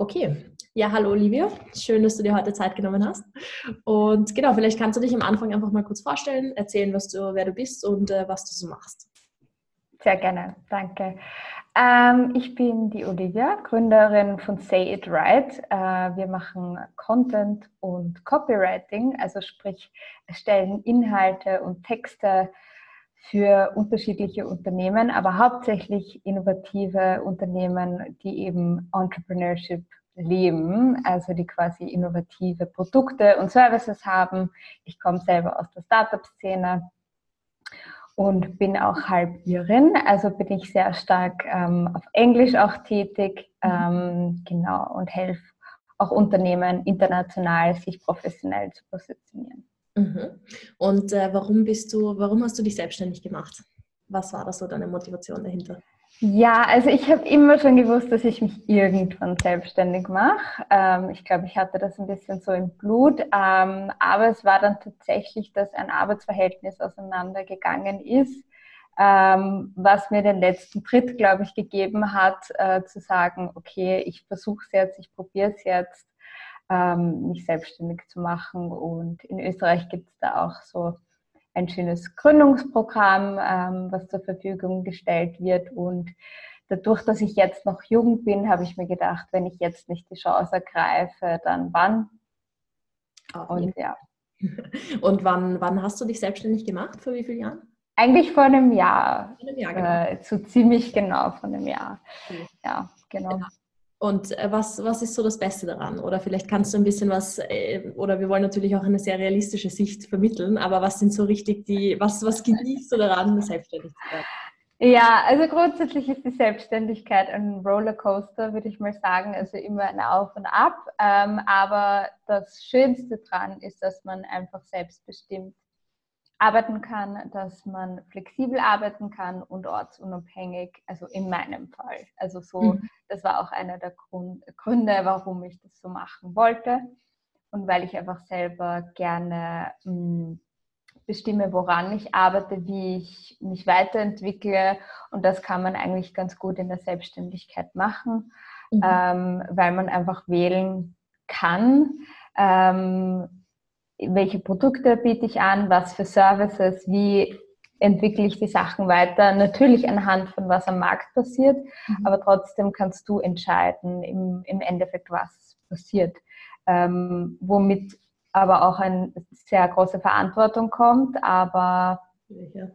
Okay, ja, hallo Olivia. Schön, dass du dir heute Zeit genommen hast. Und genau, vielleicht kannst du dich am Anfang einfach mal kurz vorstellen, erzählen, was du, wer du bist und äh, was du so machst. Sehr gerne, danke. Ähm, ich bin die Olivia, Gründerin von Say It Right. Äh, wir machen Content und Copywriting, also sprich erstellen Inhalte und Texte für unterschiedliche Unternehmen, aber hauptsächlich innovative Unternehmen, die eben Entrepreneurship leben, also die quasi innovative Produkte und Services haben. Ich komme selber aus der Startup-Szene und bin auch halb Irin, also bin ich sehr stark ähm, auf Englisch auch tätig, ähm, genau, und helfe auch Unternehmen international sich professionell zu positionieren. Mhm. Und äh, warum bist du, warum hast du dich selbstständig gemacht? Was war da so deine Motivation dahinter? Ja, also ich habe immer schon gewusst, dass ich mich irgendwann selbstständig mache. Ähm, ich glaube, ich hatte das ein bisschen so im Blut, ähm, aber es war dann tatsächlich, dass ein Arbeitsverhältnis auseinandergegangen ist, ähm, was mir den letzten Tritt, glaube ich, gegeben hat, äh, zu sagen, okay, ich versuche es jetzt, ich probiere es jetzt ähm, mich selbstständig zu machen. Und in Österreich gibt es da auch so ein schönes Gründungsprogramm, ähm, was zur Verfügung gestellt wird. Und dadurch, dass ich jetzt noch jung bin, habe ich mir gedacht, wenn ich jetzt nicht die Chance ergreife, dann wann? Und ja. Und wann, wann hast du dich selbstständig gemacht? Vor wie vielen Jahren? Eigentlich vor einem Jahr. Vor einem Jahr genau. Äh, so ziemlich genau vor einem Jahr. Ja, genau. genau. Und äh, was, was ist so das Beste daran? Oder vielleicht kannst du ein bisschen was, äh, oder wir wollen natürlich auch eine sehr realistische Sicht vermitteln, aber was sind so richtig die, was, was genießt du daran, selbstständig zu werden? Ja, also grundsätzlich ist die Selbstständigkeit ein Rollercoaster, würde ich mal sagen, also immer ein Auf und Ab. Ähm, aber das Schönste daran ist, dass man einfach selbstbestimmt arbeiten kann, dass man flexibel arbeiten kann und ortsunabhängig, also in meinem Fall. Also so, mhm. das war auch einer der Grund, Gründe, warum ich das so machen wollte und weil ich einfach selber gerne mh, hm, bestimme, woran ich arbeite, wie ich mich weiterentwickle und das kann man eigentlich ganz gut in der Selbstständigkeit machen, mhm. ähm, weil man einfach wählen kann. Ähm, welche Produkte biete ich an, was für Services, wie entwickle ich die Sachen weiter. Natürlich anhand von was am Markt passiert, mhm. aber trotzdem kannst du entscheiden im, im Endeffekt, was passiert. Ähm, womit aber auch eine sehr große Verantwortung kommt, aber ja.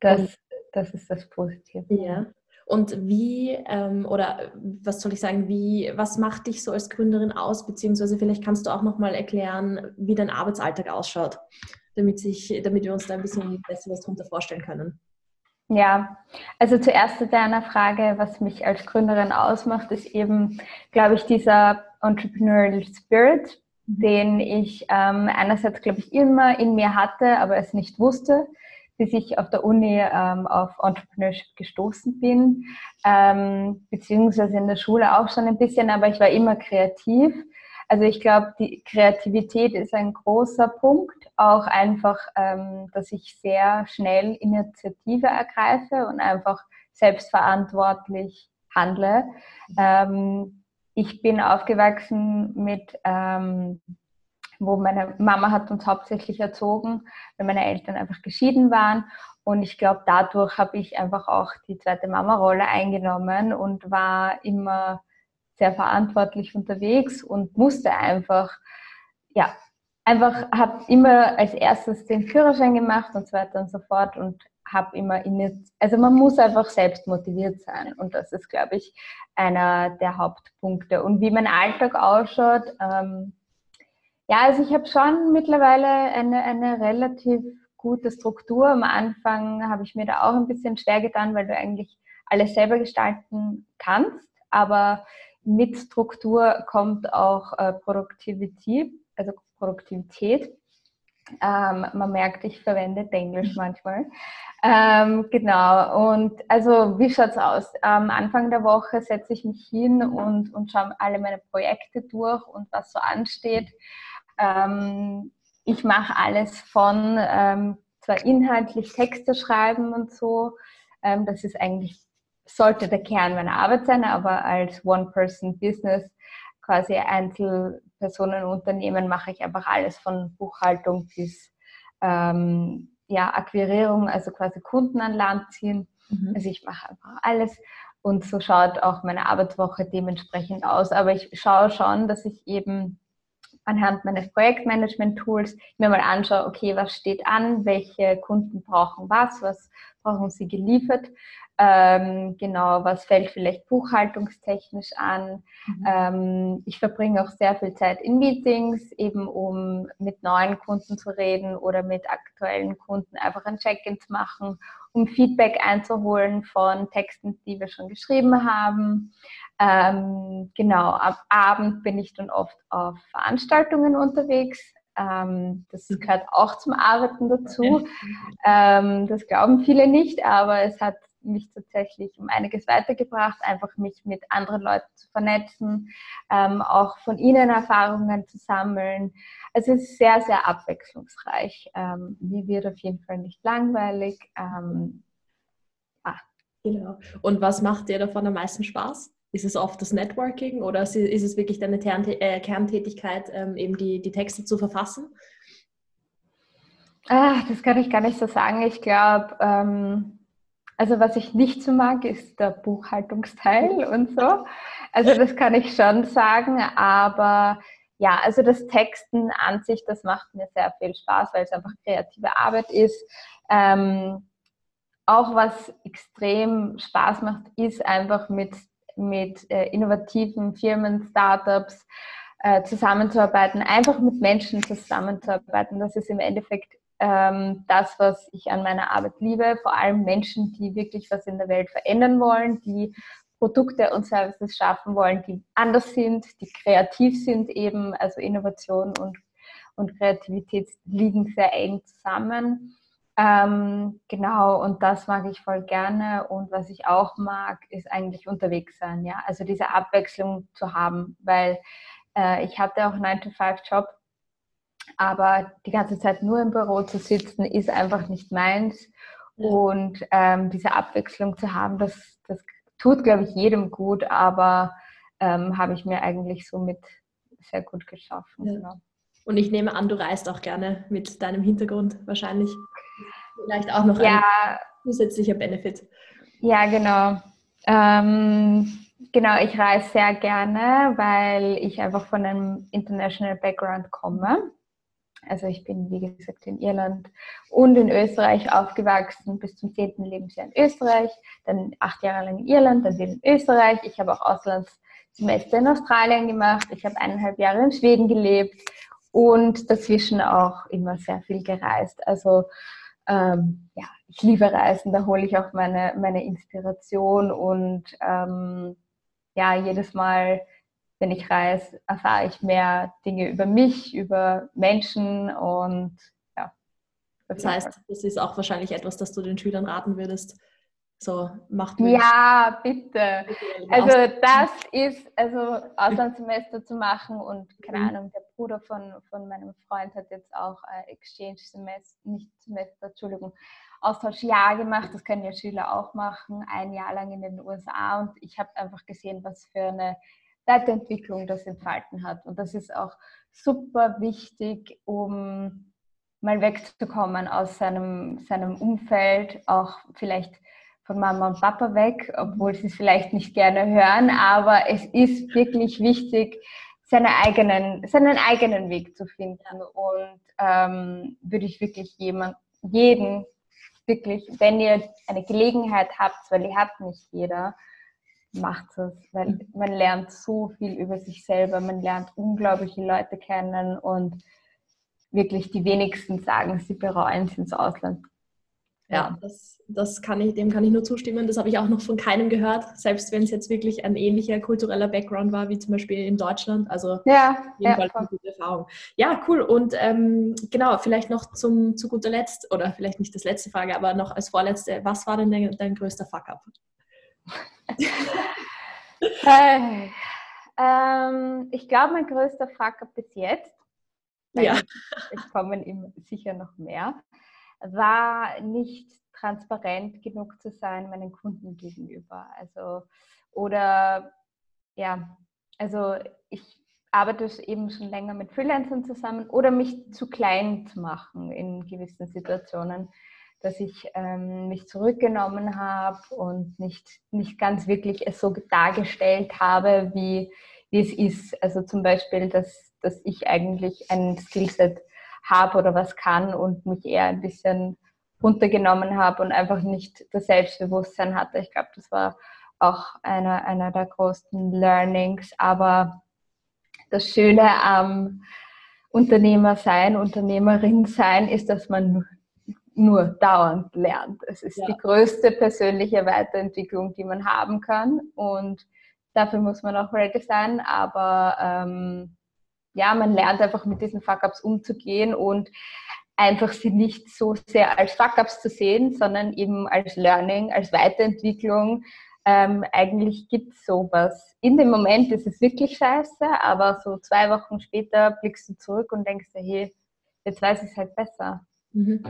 das, das ist das Positive. Ja. Und wie, ähm, oder was soll ich sagen, wie, was macht dich so als Gründerin aus? Beziehungsweise vielleicht kannst du auch nochmal erklären, wie dein Arbeitsalltag ausschaut, damit, sich, damit wir uns da ein bisschen besser was darunter vorstellen können. Ja, also zuerst zu deiner Frage, was mich als Gründerin ausmacht, ist eben, glaube ich, dieser Entrepreneurial Spirit, den ich ähm, einerseits, glaube ich, immer in mir hatte, aber es nicht wusste bis ich auf der Uni ähm, auf Entrepreneurship gestoßen bin, ähm, beziehungsweise in der Schule auch schon ein bisschen, aber ich war immer kreativ. Also ich glaube, die Kreativität ist ein großer Punkt. Auch einfach, ähm, dass ich sehr schnell Initiative ergreife und einfach selbstverantwortlich handle. Ähm, ich bin aufgewachsen mit ähm, wo meine Mama hat uns hauptsächlich erzogen, weil meine Eltern einfach geschieden waren. Und ich glaube, dadurch habe ich einfach auch die zweite Mama-Rolle eingenommen und war immer sehr verantwortlich unterwegs und musste einfach, ja, einfach habe immer als erstes den Führerschein gemacht und so weiter und so fort und habe immer in, also man muss einfach selbst motiviert sein und das ist, glaube ich, einer der Hauptpunkte. Und wie mein Alltag ausschaut, ähm, ja, also ich habe schon mittlerweile eine, eine relativ gute Struktur. Am Anfang habe ich mir da auch ein bisschen schwer getan, weil du eigentlich alles selber gestalten kannst. Aber mit Struktur kommt auch äh, Produktivität, also Produktivität. Ähm, man merkt, ich verwende Englisch manchmal. Ähm, genau, und also wie schaut es aus? Am Anfang der Woche setze ich mich hin und, und schaue alle meine Projekte durch und was so ansteht. Ähm, ich mache alles von ähm, zwar inhaltlich Texte schreiben und so. Ähm, das ist eigentlich sollte der Kern meiner Arbeit sein, aber als One-Person-Business, quasi Einzelpersonenunternehmen, mache ich einfach alles von Buchhaltung bis ähm, ja, Akquirierung, also quasi Kunden an Land ziehen. Mhm. Also ich mache einfach alles und so schaut auch meine Arbeitswoche dementsprechend aus. Aber ich schaue schon, dass ich eben anhand meines Projektmanagement-Tools mir mal anschaue, okay, was steht an, welche Kunden brauchen was, was brauchen sie geliefert, ähm, genau, was fällt vielleicht buchhaltungstechnisch an. Mhm. Ähm, ich verbringe auch sehr viel Zeit in Meetings, eben um mit neuen Kunden zu reden oder mit aktuellen Kunden einfach ein Check-in zu machen, um Feedback einzuholen von Texten, die wir schon geschrieben haben. Ähm, genau, ab Abend bin ich dann oft auf Veranstaltungen unterwegs. Ähm, das mhm. gehört auch zum Arbeiten dazu. Ähm, das glauben viele nicht, aber es hat mich tatsächlich um einiges weitergebracht, einfach mich mit anderen Leuten zu vernetzen, ähm, auch von ihnen Erfahrungen zu sammeln. Also es ist sehr, sehr abwechslungsreich. Ähm, mir wird auf jeden Fall nicht langweilig. Ähm, ah. Genau. Und was macht dir davon am meisten Spaß? Ist es oft das Networking oder ist es wirklich deine äh, Kerntätigkeit, ähm, eben die, die Texte zu verfassen? Ah, das kann ich gar nicht so sagen. Ich glaube, ähm, also was ich nicht so mag, ist der Buchhaltungsteil und so. Also das kann ich schon sagen, aber ja, also das Texten an sich, das macht mir sehr viel Spaß, weil es einfach kreative Arbeit ist. Ähm, auch was extrem Spaß macht, ist einfach mit, mit äh, innovativen Firmen, Startups äh, zusammenzuarbeiten, einfach mit Menschen zusammenzuarbeiten. Das ist im Endeffekt ähm, das, was ich an meiner Arbeit liebe, vor allem Menschen, die wirklich was in der Welt verändern wollen, die Produkte und Services schaffen wollen, die anders sind, die kreativ sind eben, also Innovation und, und Kreativität liegen sehr eng zusammen. Ähm, genau, und das mag ich voll gerne. Und was ich auch mag, ist eigentlich unterwegs sein, ja. Also diese Abwechslung zu haben, weil äh, ich hatte auch einen 9-to-5-Job aber die ganze Zeit nur im Büro zu sitzen, ist einfach nicht meins. Und ähm, diese Abwechslung zu haben, das, das tut, glaube ich, jedem gut, aber ähm, habe ich mir eigentlich somit sehr gut geschaffen. Ja. Genau. Und ich nehme an, du reist auch gerne mit deinem Hintergrund wahrscheinlich. Vielleicht auch noch ja, ein zusätzlicher Benefit. Ja, genau. Ähm, genau, ich reise sehr gerne, weil ich einfach von einem International Background komme. Also ich bin, wie gesagt, in Irland und in Österreich aufgewachsen, bis zum zehnten Lebensjahr in Österreich, dann acht Jahre lang in Irland, dann wieder in Österreich. Ich habe auch Auslandssemester in Australien gemacht. Ich habe eineinhalb Jahre in Schweden gelebt und dazwischen auch immer sehr viel gereist. Also ähm, ja, ich liebe Reisen, da hole ich auch meine, meine Inspiration und ähm, ja, jedes Mal wenn ich reise, erfahre ich mehr Dinge über mich, über Menschen und ja. Das heißt, das ist auch wahrscheinlich etwas, das du den Schülern raten würdest. So, macht mit. Ja, bitte. Also das ist, also Auslandssemester zu machen und keine mhm. Ahnung, der Bruder von, von meinem Freund hat jetzt auch äh, Exchange-Semester, nicht Semester, Entschuldigung, Austauschjahr gemacht. Das können ja Schüler auch machen, ein Jahr lang in den USA und ich habe einfach gesehen, was für eine Weiterentwicklung das entfalten hat. Und das ist auch super wichtig, um mal wegzukommen aus seinem, seinem Umfeld, auch vielleicht von Mama und Papa weg, obwohl sie es vielleicht nicht gerne hören, aber es ist wirklich wichtig, seine eigenen, seinen eigenen Weg zu finden. Und ähm, würde ich wirklich jemand, jeden wirklich, wenn ihr eine Gelegenheit habt, weil die hat nicht jeder, macht es, weil man lernt so viel über sich selber, man lernt unglaubliche Leute kennen und wirklich die wenigsten sagen, sie bereuen es ins Ausland. Ja, das, das kann ich, dem kann ich nur zustimmen. Das habe ich auch noch von keinem gehört, selbst wenn es jetzt wirklich ein ähnlicher kultureller Background war, wie zum Beispiel in Deutschland. Also ja, jedenfalls ja, eine gute Erfahrung. Ja, cool. Und ähm, genau, vielleicht noch zum, zu guter Letzt, oder vielleicht nicht das letzte Frage, aber noch als vorletzte, was war denn dein, dein größter Fuck-up? äh, ähm, ich glaube, mein größter Fuck-up bis jetzt, ja. es kommen ihm sicher noch mehr, war nicht transparent genug zu sein meinen Kunden gegenüber. Also, oder ja, also ich arbeite eben schon länger mit Freelancern zusammen oder mich zu klein zu machen in gewissen Situationen, dass ich ähm, mich zurückgenommen habe und nicht, nicht ganz wirklich es so dargestellt habe, wie, wie es ist. Also zum Beispiel, dass, dass ich eigentlich ein Skillset habe oder was kann und mich eher ein bisschen runtergenommen habe und einfach nicht das Selbstbewusstsein hatte. Ich glaube, das war auch einer, einer der größten Learnings. Aber das Schöne am Unternehmer sein, Unternehmerin sein, ist, dass man nur dauernd lernt. Es ist ja. die größte persönliche Weiterentwicklung, die man haben kann. Und dafür muss man auch ready sein. Aber ähm, ja, man lernt einfach mit diesen Fuck-Ups umzugehen und einfach sie nicht so sehr als Fuck-Ups zu sehen, sondern eben als Learning, als Weiterentwicklung. Ähm, eigentlich gibt es sowas. In dem Moment ist es wirklich scheiße, aber so zwei Wochen später blickst du zurück und denkst dir, hey, jetzt weiß ich es halt besser. Mhm.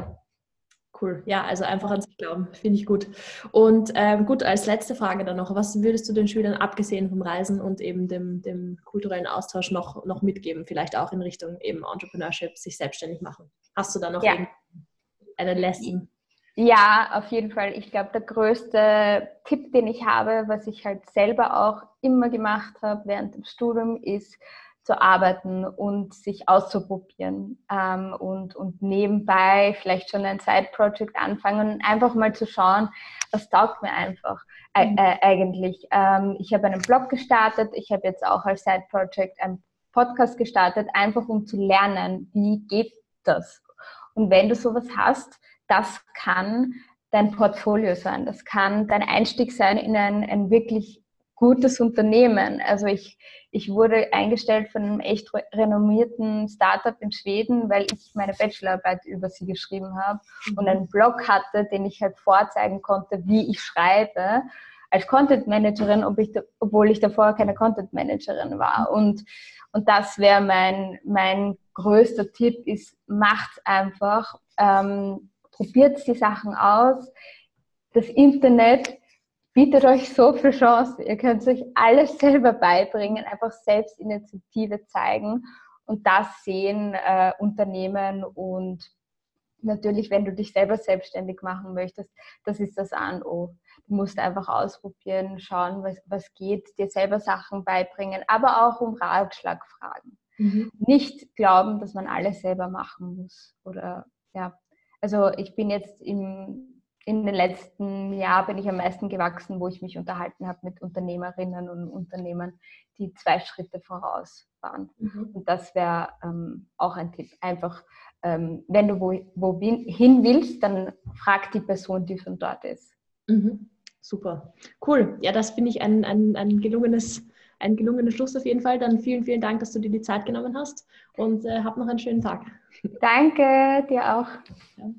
Cool. Ja, also einfach an sich glauben, finde ich gut. Und ähm, gut, als letzte Frage dann noch, was würdest du den Schülern abgesehen vom Reisen und eben dem, dem kulturellen Austausch noch, noch mitgeben? Vielleicht auch in Richtung eben Entrepreneurship, sich selbstständig machen. Hast du da noch ja. eine Lesson? Ja, auf jeden Fall. Ich glaube, der größte Tipp, den ich habe, was ich halt selber auch immer gemacht habe während dem Studium, ist, zu arbeiten und sich auszuprobieren ähm, und, und nebenbei vielleicht schon ein Side-Project anfangen und einfach mal zu schauen, was taugt mir einfach äh, mhm. äh, eigentlich. Ähm, ich habe einen Blog gestartet, ich habe jetzt auch als Side-Project einen Podcast gestartet, einfach um zu lernen, wie geht das. Und wenn du sowas hast, das kann dein Portfolio sein, das kann dein Einstieg sein in ein, ein wirklich gutes Unternehmen. Also ich, ich wurde eingestellt von einem echt renommierten Startup in Schweden, weil ich meine Bachelorarbeit über sie geschrieben habe mhm. und einen Blog hatte, den ich halt vorzeigen konnte, wie ich schreibe als Content Managerin, ob ich, obwohl ich davor keine Content Managerin war. Und, und das wäre mein, mein größter Tipp, ist macht einfach, ähm, probiert die Sachen aus. Das Internet bietet euch so viel Chancen. Ihr könnt euch alles selber beibringen, einfach Selbstinitiative zeigen und das sehen äh, Unternehmen und natürlich, wenn du dich selber selbstständig machen möchtest, das ist das A und O. Du musst einfach ausprobieren, schauen, was, was geht, dir selber Sachen beibringen, aber auch um Ratschlag fragen. Mhm. Nicht glauben, dass man alles selber machen muss. Oder ja, also ich bin jetzt im in den letzten Jahren bin ich am meisten gewachsen, wo ich mich unterhalten habe mit Unternehmerinnen und Unternehmern, die zwei Schritte voraus waren. Mhm. Und das wäre ähm, auch ein Tipp. Einfach, ähm, wenn du wo, wo willst, dann frag die Person, die schon dort ist. Mhm. Super. Cool. Ja, das finde ich ein, ein, ein gelungenes ein gelungener Schluss auf jeden Fall. Dann vielen, vielen Dank, dass du dir die Zeit genommen hast und äh, hab noch einen schönen Tag. Danke, dir auch. Ja.